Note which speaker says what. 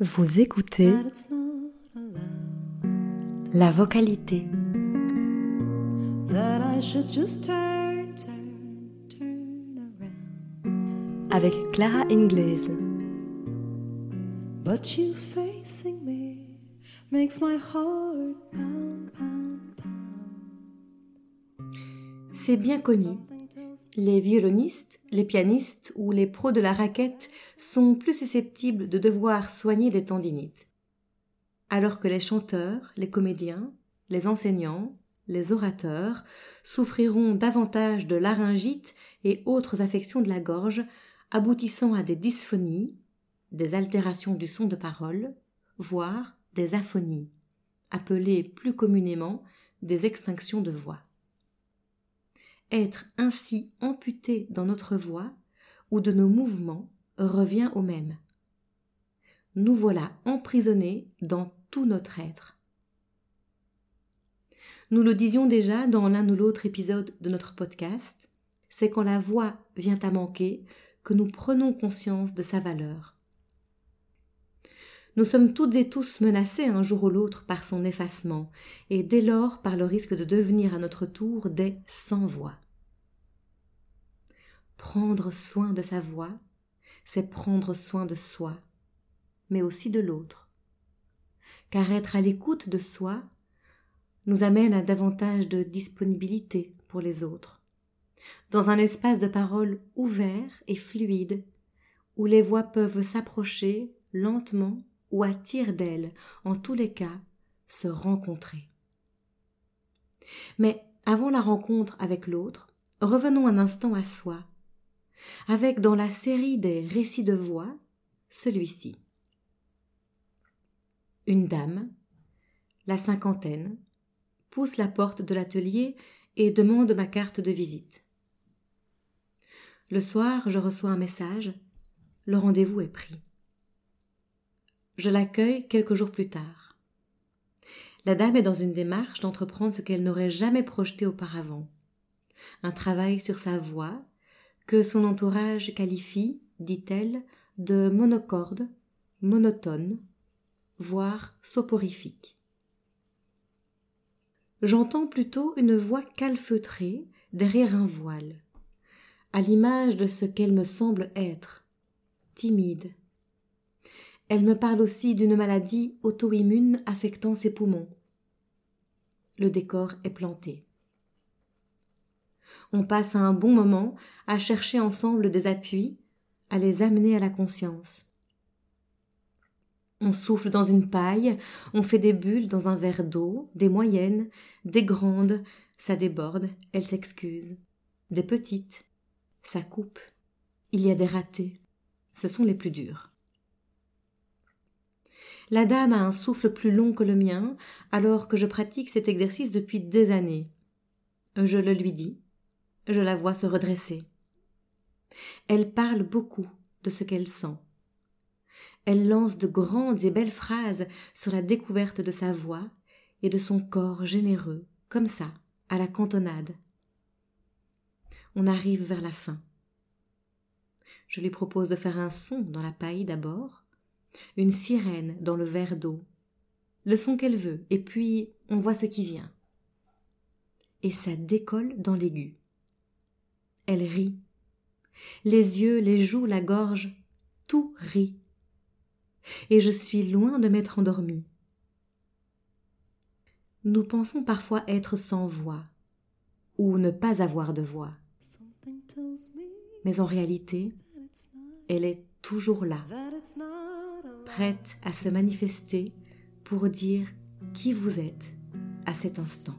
Speaker 1: Vous écoutez
Speaker 2: that it's not
Speaker 1: la vocalité.
Speaker 2: That I should just turn, turn, turn around.
Speaker 1: avec Clara Ingles.
Speaker 2: But you facing me makes my heart pound, pound, pound.
Speaker 1: C'est bien connu. Les violonistes, les pianistes ou les pros de la raquette sont plus susceptibles de devoir soigner des tendinites. Alors que les chanteurs, les comédiens, les enseignants, les orateurs souffriront davantage de laryngite et autres affections de la gorge, aboutissant à des dysphonies, des altérations du son de parole, voire des aphonies, appelées plus communément des extinctions de voix. Être ainsi amputé dans notre voix ou de nos mouvements revient au même. Nous voilà emprisonnés dans tout notre être. Nous le disions déjà dans l'un ou l'autre épisode de notre podcast, c'est quand la voix vient à manquer que nous prenons conscience de sa valeur. Nous sommes toutes et tous menacés un jour ou l'autre par son effacement, et dès lors par le risque de devenir à notre tour des sans-voix. Prendre soin de sa voix, c'est prendre soin de soi, mais aussi de l'autre. Car être à l'écoute de soi nous amène à davantage de disponibilité pour les autres, dans un espace de parole ouvert et fluide, où les voix peuvent s'approcher lentement ou à tire-d'aile, en tous les cas, se rencontrer. Mais avant la rencontre avec l'autre, revenons un instant à soi, avec dans la série des récits de voix celui-ci. Une dame, la cinquantaine, pousse la porte de l'atelier et demande ma carte de visite. Le soir, je reçois un message. Le rendez-vous est pris. Je l'accueille quelques jours plus tard. La dame est dans une démarche d'entreprendre ce qu'elle n'aurait jamais projeté auparavant. Un travail sur sa voix, que son entourage qualifie, dit-elle, de monocorde, monotone, voire soporifique. J'entends plutôt une voix calfeutrée derrière un voile, à l'image de ce qu'elle me semble être, timide. Elle me parle aussi d'une maladie auto-immune affectant ses poumons. Le décor est planté. On passe un bon moment à chercher ensemble des appuis, à les amener à la conscience. On souffle dans une paille, on fait des bulles dans un verre d'eau, des moyennes, des grandes, ça déborde, elle s'excuse. Des petites, ça coupe. Il y a des ratés. Ce sont les plus durs. La dame a un souffle plus long que le mien, alors que je pratique cet exercice depuis des années. Je le lui dis. Je la vois se redresser. Elle parle beaucoup de ce qu'elle sent. Elle lance de grandes et belles phrases sur la découverte de sa voix et de son corps généreux, comme ça, à la cantonade. On arrive vers la fin. Je lui propose de faire un son dans la paille d'abord, une sirène dans le verre d'eau, le son qu'elle veut, et puis on voit ce qui vient. Et ça décolle dans l'aigu. Elle rit. Les yeux, les joues, la gorge, tout rit et je suis loin de m'être endormie. Nous pensons parfois être sans voix, ou ne pas avoir de voix, mais en réalité, elle est toujours là, prête à se manifester pour dire qui vous êtes à cet instant.